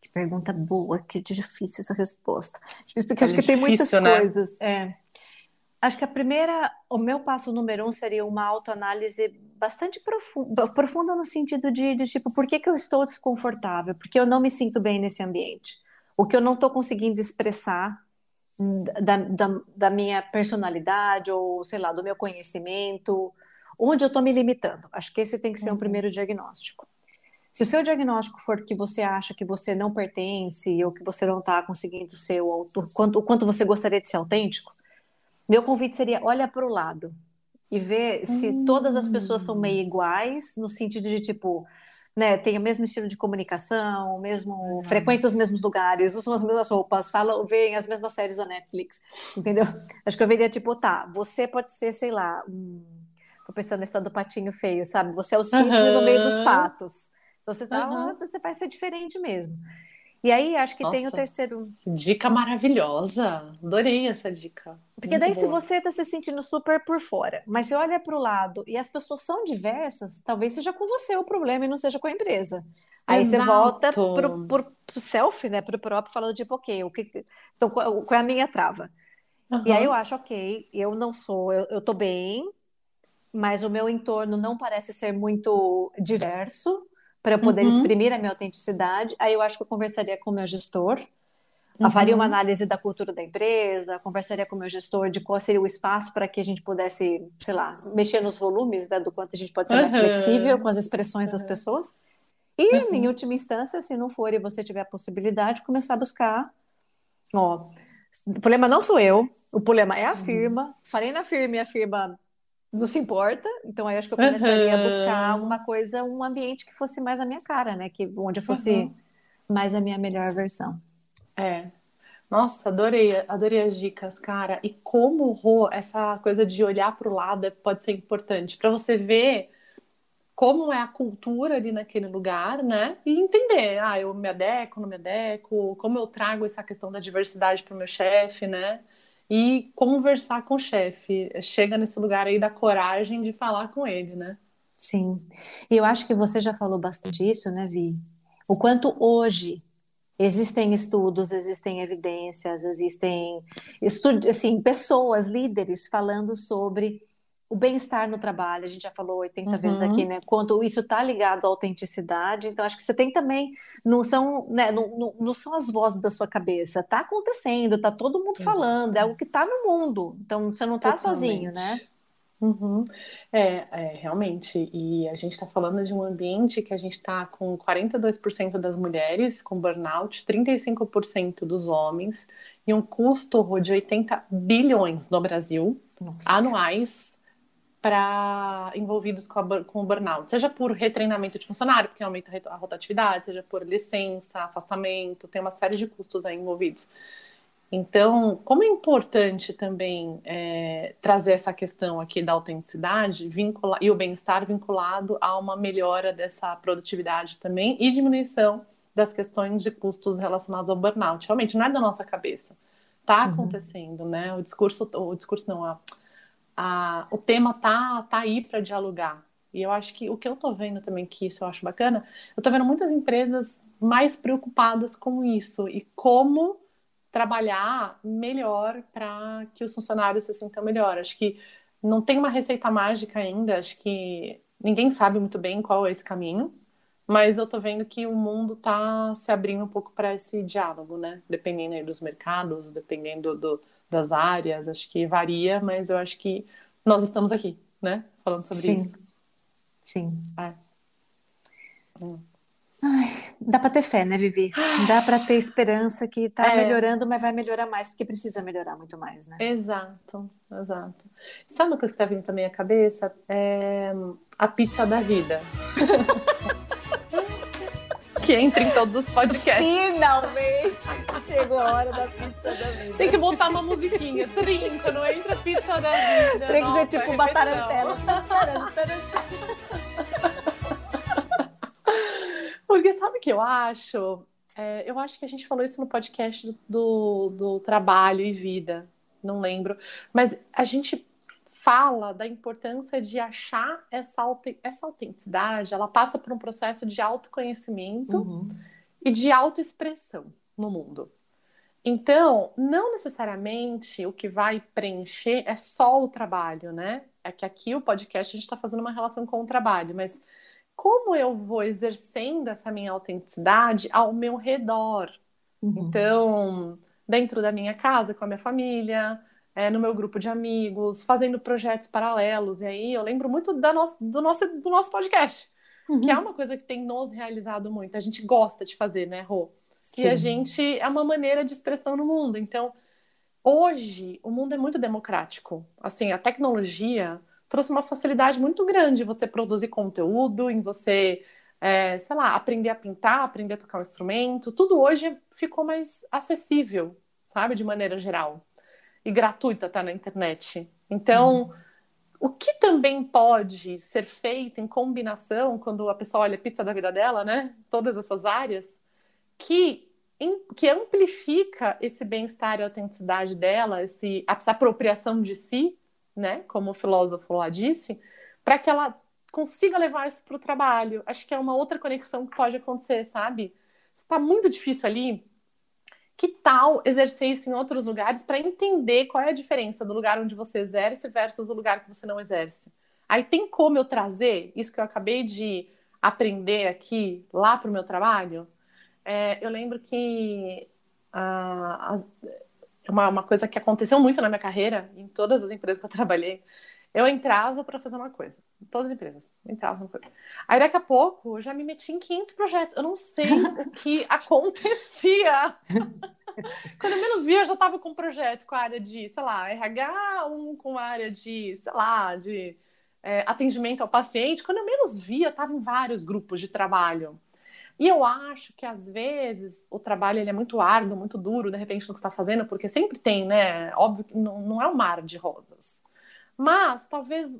Que pergunta boa, que difícil essa resposta. Porque é acho que tem muitas né? coisas. É. Acho que a primeira, o meu passo número um seria uma autoanálise bastante profunda, profunda no sentido de, de, tipo, por que, que eu estou desconfortável? Porque eu não me sinto bem nesse ambiente. O que eu não estou conseguindo expressar da, da, da, minha personalidade ou, sei lá, do meu conhecimento, onde eu estou me limitando. Acho que esse tem que ser uhum. um primeiro diagnóstico. Se o seu diagnóstico for que você acha que você não pertence ou que você não está conseguindo ser o autor, quanto, o quanto você gostaria de ser autêntico, meu convite seria olha para o lado e ver se hum. todas as pessoas são meio hum. iguais, no sentido de, tipo, né, tem o mesmo estilo de comunicação, mesmo uhum. frequenta os mesmos lugares, usam as mesmas roupas, falam, veem as mesmas séries da Netflix, entendeu? Acho que eu veria, tipo, tá, você pode ser, sei lá, um... tô pensando na história do patinho feio, sabe? Você é o cisne uhum. no meio dos patos. Então você, tá, uhum. você vai ser diferente mesmo. E aí, acho que Nossa, tem o terceiro. Dica maravilhosa. Adorei essa dica. Porque Muito daí, boa. se você está se sentindo super por fora, mas você olha para o lado e as pessoas são diversas, talvez seja com você o problema e não seja com a empresa. Aí Exato. você volta pro, pro, pro self, né, pro próprio, falando tipo, ok, o que, então, qual é a minha trava? Uhum. E aí eu acho, ok, eu não sou, eu, eu tô bem, mas o meu entorno não parece ser muito diverso, para eu poder uhum. exprimir a minha autenticidade. Aí eu acho que eu conversaria com o meu gestor, uhum. faria uma análise da cultura da empresa, conversaria com o meu gestor de qual seria o espaço para que a gente pudesse, sei lá, mexer nos volumes, né, do quanto a gente pode ser mais uhum. flexível com as expressões das pessoas. E, uhum. em última instância, se não for e você tiver a possibilidade, começar a buscar. Ó, o problema não sou eu, o problema é a uhum. firma. Falei na firma e a firma não se importa. Então aí acho que eu começaria uhum. a buscar alguma coisa, um ambiente que fosse mais a minha cara, né? Que onde eu fosse uhum. mais a minha melhor versão. É. Nossa, adorei, adorei as dicas, cara. E como Rô, essa coisa de olhar para o lado pode ser importante para você ver como é a cultura ali naquele lugar, né? E entender, ah, eu me adequo, não me adequo, como eu trago essa questão da diversidade para o meu chefe, né? E conversar com o chefe. Chega nesse lugar aí da coragem de falar com ele, né? Sim. E eu acho que você já falou bastante isso, né, Vi? O quanto hoje existem estudos, existem evidências, existem estudos, assim, pessoas, líderes falando sobre o bem-estar no trabalho, a gente já falou 80 uhum. vezes aqui, né? Quanto isso está ligado à autenticidade. Então, acho que você tem também, não são, né, não, não, não são as vozes da sua cabeça, está acontecendo, está todo mundo falando, é algo que está no mundo. Então, você não está sozinho, né? Uhum. É, é, realmente. E a gente está falando de um ambiente que a gente está com 42% das mulheres com burnout, 35% dos homens, e um custo de 80 bilhões no Brasil Nossa. anuais para envolvidos com, a, com o burnout, seja por retreinamento de funcionário, porque aumenta a rotatividade, seja por licença, afastamento, tem uma série de custos aí envolvidos. Então, como é importante também é, trazer essa questão aqui da autenticidade vincula, e o bem-estar vinculado a uma melhora dessa produtividade também e diminuição das questões de custos relacionados ao burnout. Realmente, não é da nossa cabeça. Está uhum. acontecendo, né? O discurso, o discurso não, a, a, o tema tá, tá aí para dialogar. E eu acho que o que eu tô vendo também, que isso eu acho bacana, eu tô vendo muitas empresas mais preocupadas com isso e como trabalhar melhor para que os funcionários se sintam melhor. Acho que não tem uma receita mágica ainda, acho que ninguém sabe muito bem qual é esse caminho, mas eu tô vendo que o mundo tá se abrindo um pouco para esse diálogo, né? Dependendo dos mercados, dependendo do, das áreas, acho que varia, mas eu acho que nós estamos aqui, né? Falando sobre Sim. isso. Sim. É. Hum. Ai, dá para ter fé, né, Vivi? Dá para ter esperança que está É. melhorando, mas vai melhorar mais, porque precisa melhorar muito mais, né? Exato, exato. Sabe uma coisa que tá vindo também à cabeça? É a pizza da vida. que entra em todos os podcasts. Finalmente chegou a hora da pizza da vida. Tem que botar uma musiquinha. Trim, quando entra pizza da vida. Tem que ser tipo é uma repetição. tarantela. Porque sabe o que eu acho? É, eu acho que a gente falou isso no podcast do, do trabalho e vida, não lembro. Mas a gente fala da importância de achar essa, essa autenticidade, ela passa por um processo de autoconhecimento Uhum. e de autoexpressão no mundo. Então, não necessariamente o que vai preencher é só o trabalho, né? É que aqui o podcast a gente está fazendo uma relação com o trabalho, mas como eu vou exercendo essa minha autenticidade ao meu redor? Uhum. Então, dentro da minha casa, com a minha família, é, no meu grupo de amigos, fazendo projetos paralelos. E aí eu lembro muito da nossa, do, nosso, do nosso podcast, que é uma coisa que tem nos realizado muito. A gente gosta de fazer, né, Rô? E a gente é uma maneira de expressão no mundo. Então, hoje, o mundo é muito democrático. Assim, a tecnologia trouxe uma facilidade muito grande em você produzir conteúdo, em você, é, sei lá, aprender a pintar, aprender a tocar um instrumento. Tudo hoje ficou mais acessível, sabe, de maneira geral. E gratuita, tá na internet. Então, o que também pode ser feito em combinação, quando a pessoa olha a pizza da vida dela, né? Todas essas áreas, que, em- que amplifica esse bem-estar e autenticidade dela, esse, essa apropriação de si, né? Como o filósofo lá disse, para que ela consiga levar isso para o trabalho. Acho que é uma outra conexão que pode acontecer, sabe? Está muito difícil ali. Que tal exercer isso em outros lugares para entender qual é a diferença do lugar onde você exerce versus o lugar que você não exerce? Aí tem como eu trazer isso que eu acabei de aprender aqui lá para o meu trabalho? É, eu lembro que ah, uma, uma coisa que aconteceu muito na minha carreira, em todas as empresas que eu trabalhei, eu entrava para fazer uma coisa, todas as empresas, eu entrava pra uma coisa. Aí daqui a pouco eu já me meti em 500 projetos, eu não sei o que acontecia. Quando eu menos via, eu já estava com um projeto com a área de, sei lá, RH, um com a área de, sei lá, de é, atendimento ao paciente. Quando eu menos via, eu estava em vários grupos de trabalho. E eu acho que às vezes o trabalho ele é muito árduo, muito duro, de repente, no que você está fazendo, porque sempre tem, né? Óbvio que não, não é um mar de rosas. Mas talvez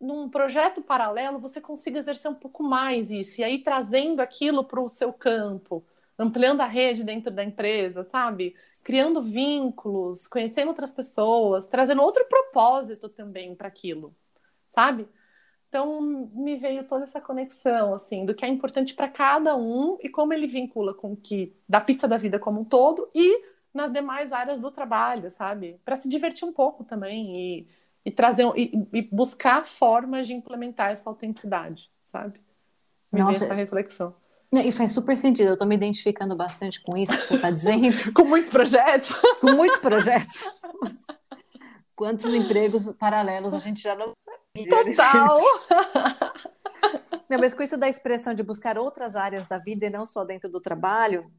num projeto paralelo você consiga exercer um pouco mais isso, e aí trazendo aquilo para o seu campo, ampliando a rede dentro da empresa, sabe? Criando vínculos, conhecendo outras pessoas, trazendo outro propósito também para aquilo, sabe? Então me veio toda essa conexão assim do que é importante para cada um e como ele vincula com o que da pizza da vida como um todo e nas demais áreas do trabalho, sabe? Para se divertir um pouco também e, e trazer e, e buscar formas de implementar essa autenticidade, sabe? Me Nossa. essa reflexão. E faz super sentido, eu estou me identificando bastante com isso que você está dizendo, Com muitos projetos. com muitos projetos. Quantos empregos paralelos a gente já não Total. Não, mas com isso da expressão de buscar outras áreas da vida e não só dentro do trabalho,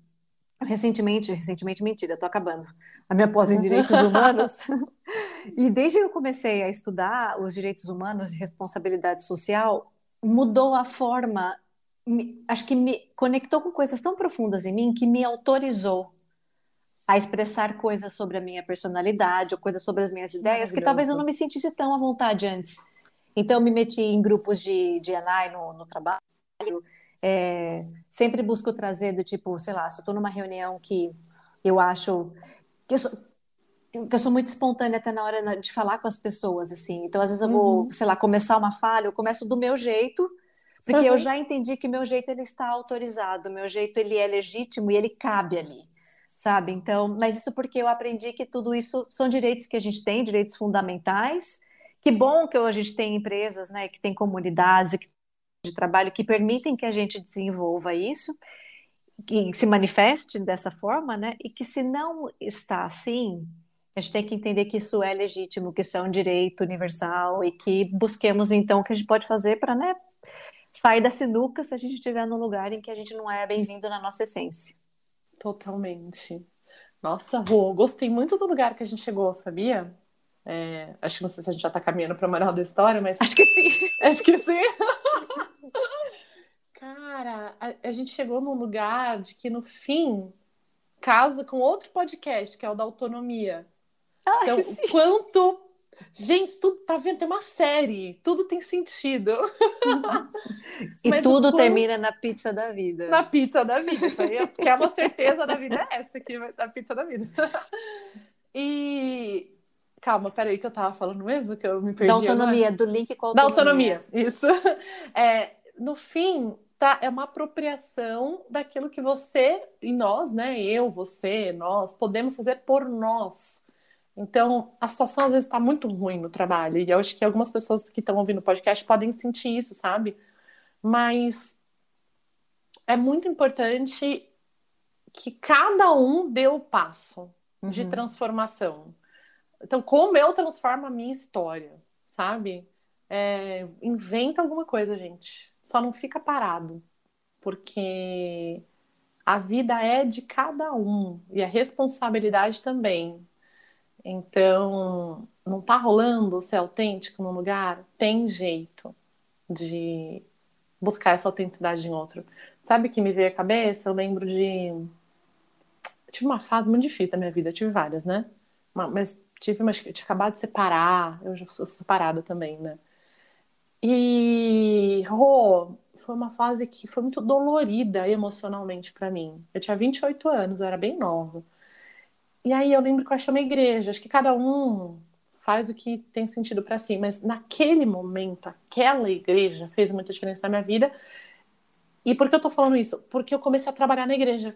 recentemente, recentemente, mentira, estou acabando, a minha pós em direitos humanos, e desde que eu comecei a estudar os direitos humanos e responsabilidade social, mudou a forma, me- acho que me conectou com coisas tão profundas em mim que me autorizou a expressar coisas sobre a minha personalidade ou coisas sobre as minhas ideias que talvez eu não me sentisse tão à vontade antes. Então, eu me meti em grupos de, de ENAI no, no trabalho, é, sempre busco trazer do tipo, sei lá, se eu estou numa reunião que eu acho que eu sou, que eu sou muito espontânea até na hora de falar com as pessoas, assim. Então, às vezes eu vou, sei lá, começar uma fala, eu começo do meu jeito, porque eu Uhum. já entendi que meu jeito ele está autorizado, meu jeito ele é legítimo e ele cabe ali. sabe? Então, mas isso porque eu aprendi que tudo isso são direitos que a gente tem, direitos fundamentais. Que bom que a gente tem empresas, né, que tem comunidades de trabalho que permitem que a gente desenvolva isso, que se manifeste dessa forma, né? E que se não está assim, a gente tem que entender que isso é legítimo, que isso é um direito universal e que busquemos então o que a gente pode fazer para, né, sair da sinuca se a gente estiver num lugar em que a gente não é bem-vindo na nossa essência. Totalmente. Nossa, Rô, gostei muito do lugar que a gente chegou, sabia? É, acho que não sei se a gente já está caminhando para a moral da história, mas. Acho que sim. Acho que sim. Cara, a, a, gente chegou num lugar de que no fim casa com outro podcast, que é o da autonomia. Ai, então, sim. quanto. Gente, tudo tá vendo? Tem uma série, tudo tem sentido. e Mas tudo quanto... termina na pizza da vida. Na pizza da vida, isso aí, que é uma certeza da vida, é essa aqui, da pizza da vida. E Calma, peraí que eu tava falando mesmo, que eu me perdi. Da autonomia, agora. do link com autonomia. Da autonomia, isso. É, no fim, tá, é uma apropriação daquilo que você e nós, né? Eu, você, nós, podemos fazer por nós. Então, a situação às vezes está muito ruim no trabalho. E eu acho que algumas pessoas que estão ouvindo o podcast podem sentir isso, sabe? Mas é muito importante que cada um dê o passo uhum. de transformação. Então, como eu transformo a minha história, sabe? É, inventa alguma coisa, gente. Só não fica parado, porque a vida é de cada um e a responsabilidade também. Então, não tá rolando ser autêntico num lugar? Tem jeito de buscar essa autenticidade em outro. Sabe o que me veio à cabeça? Eu lembro de. Eu tive uma fase muito difícil da minha vida, eu tive várias, né? Mas tive mas tinha acabado de separar, eu já sou separada também, né? E Rô, foi uma fase que foi muito dolorida emocionalmente para mim. Eu tinha 28 anos, eu era bem nova. E aí eu lembro que eu achei uma igreja, acho que cada um faz o que tem sentido para si, mas naquele momento, aquela igreja fez muita diferença na minha vida. E por que eu tô falando isso? Porque eu comecei a trabalhar na igreja.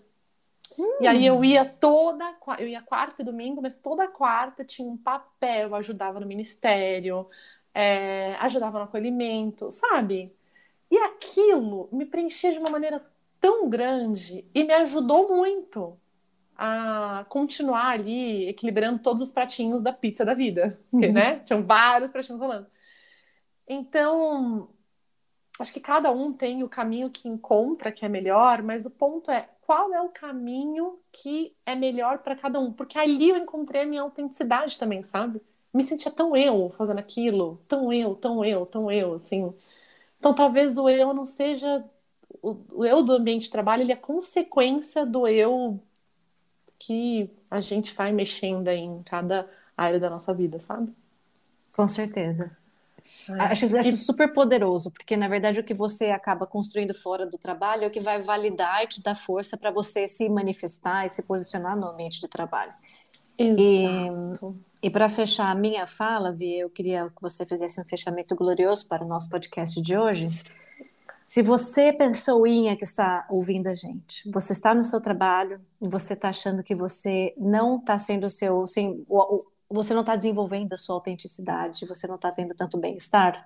Hum. E aí eu ia toda, eu ia quarta e domingo, mas toda quarta tinha um papel, eu ajudava no ministério, é, ajudava no acolhimento, sabe? E aquilo me preenchia de uma maneira tão grande e me ajudou muito a continuar ali equilibrando todos os pratinhos da pizza da vida, porque, né? Tinham vários pratinhos rolando. Então, acho que cada um tem o caminho que encontra que é melhor, mas o ponto é qual é o caminho que é melhor para cada um, porque ali eu encontrei a minha autenticidade também, sabe? Me sentia tão eu fazendo aquilo, tão eu, tão eu, tão eu, assim. Então talvez o eu não seja o, o eu do ambiente de trabalho, ele é consequência do eu que a gente vai mexendo aí em cada área da nossa vida, sabe? Com certeza. É. Acho, acho super poderoso, porque na verdade o que você acaba construindo fora do trabalho é o que vai validar e te dar força para você se manifestar e se posicionar no ambiente de trabalho. Exato. E, e para fechar a minha fala, Vi, eu queria que você fizesse um fechamento glorioso para o nosso podcast de hoje. Se você, pessoinha que está ouvindo a gente, você está no seu trabalho e você está achando que você não está sendo o seu, o, você não está desenvolvendo a sua autenticidade, você não está tendo tanto bem-estar,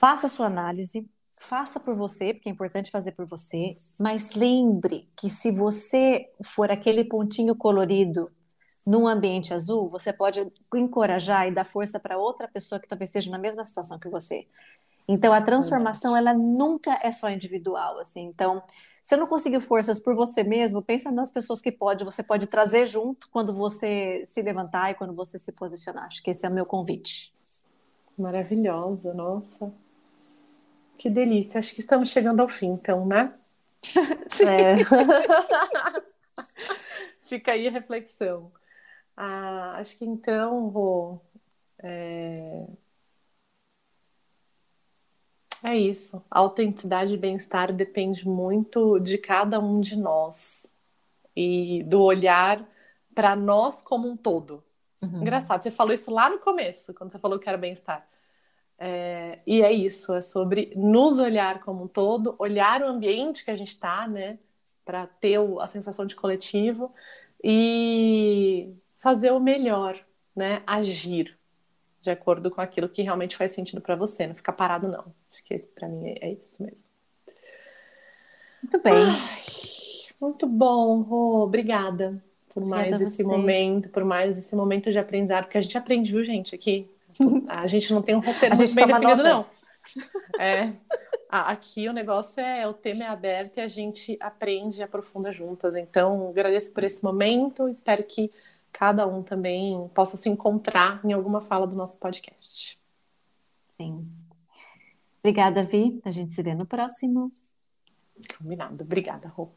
faça a sua análise, faça por você, porque é importante fazer por você, mas lembre que se você for aquele pontinho colorido num ambiente azul, você pode encorajar e dar força para outra pessoa que talvez esteja na mesma situação que você. Então a transformação ela nunca é só individual, assim. Então, se eu não conseguir forças por você mesmo, pensa nas pessoas que pode, você pode trazer junto quando você se levantar e quando você se posicionar. Acho que esse é o meu convite. Maravilhosa, nossa. Que delícia. Acho que estamos chegando ao fim, então, né? Sim. É. Fica aí a reflexão. Ah, acho que então vou. É é isso. A autenticidade e bem-estar depende muito de cada um de nós e do olhar para nós como um todo. Uhum. Engraçado, você falou isso lá no começo, quando você falou que era bem-estar. É, e é isso, é sobre nos olhar como um todo, olhar o ambiente que a gente está, né? para ter a sensação de coletivo e fazer o melhor, né? Agir de acordo com aquilo que realmente faz sentido para você, não ficar parado não. Acho que para mim é isso mesmo. Muito bem. Ai, muito bom, Rô. Obrigada por mais esse momento, por mais esse momento de aprendizado, porque a gente aprende, viu, gente, aqui. A gente não tem um roteiro muito bem definido, notas. não. É. Aqui o negócio é, o tema é aberto e a gente aprende e aprofunda juntas. Então, agradeço por esse momento, espero que cada um também possa se encontrar em alguma fala do nosso podcast. Sim. Obrigada, Vi. A gente se vê no próximo. Combinado. Obrigada, Rô.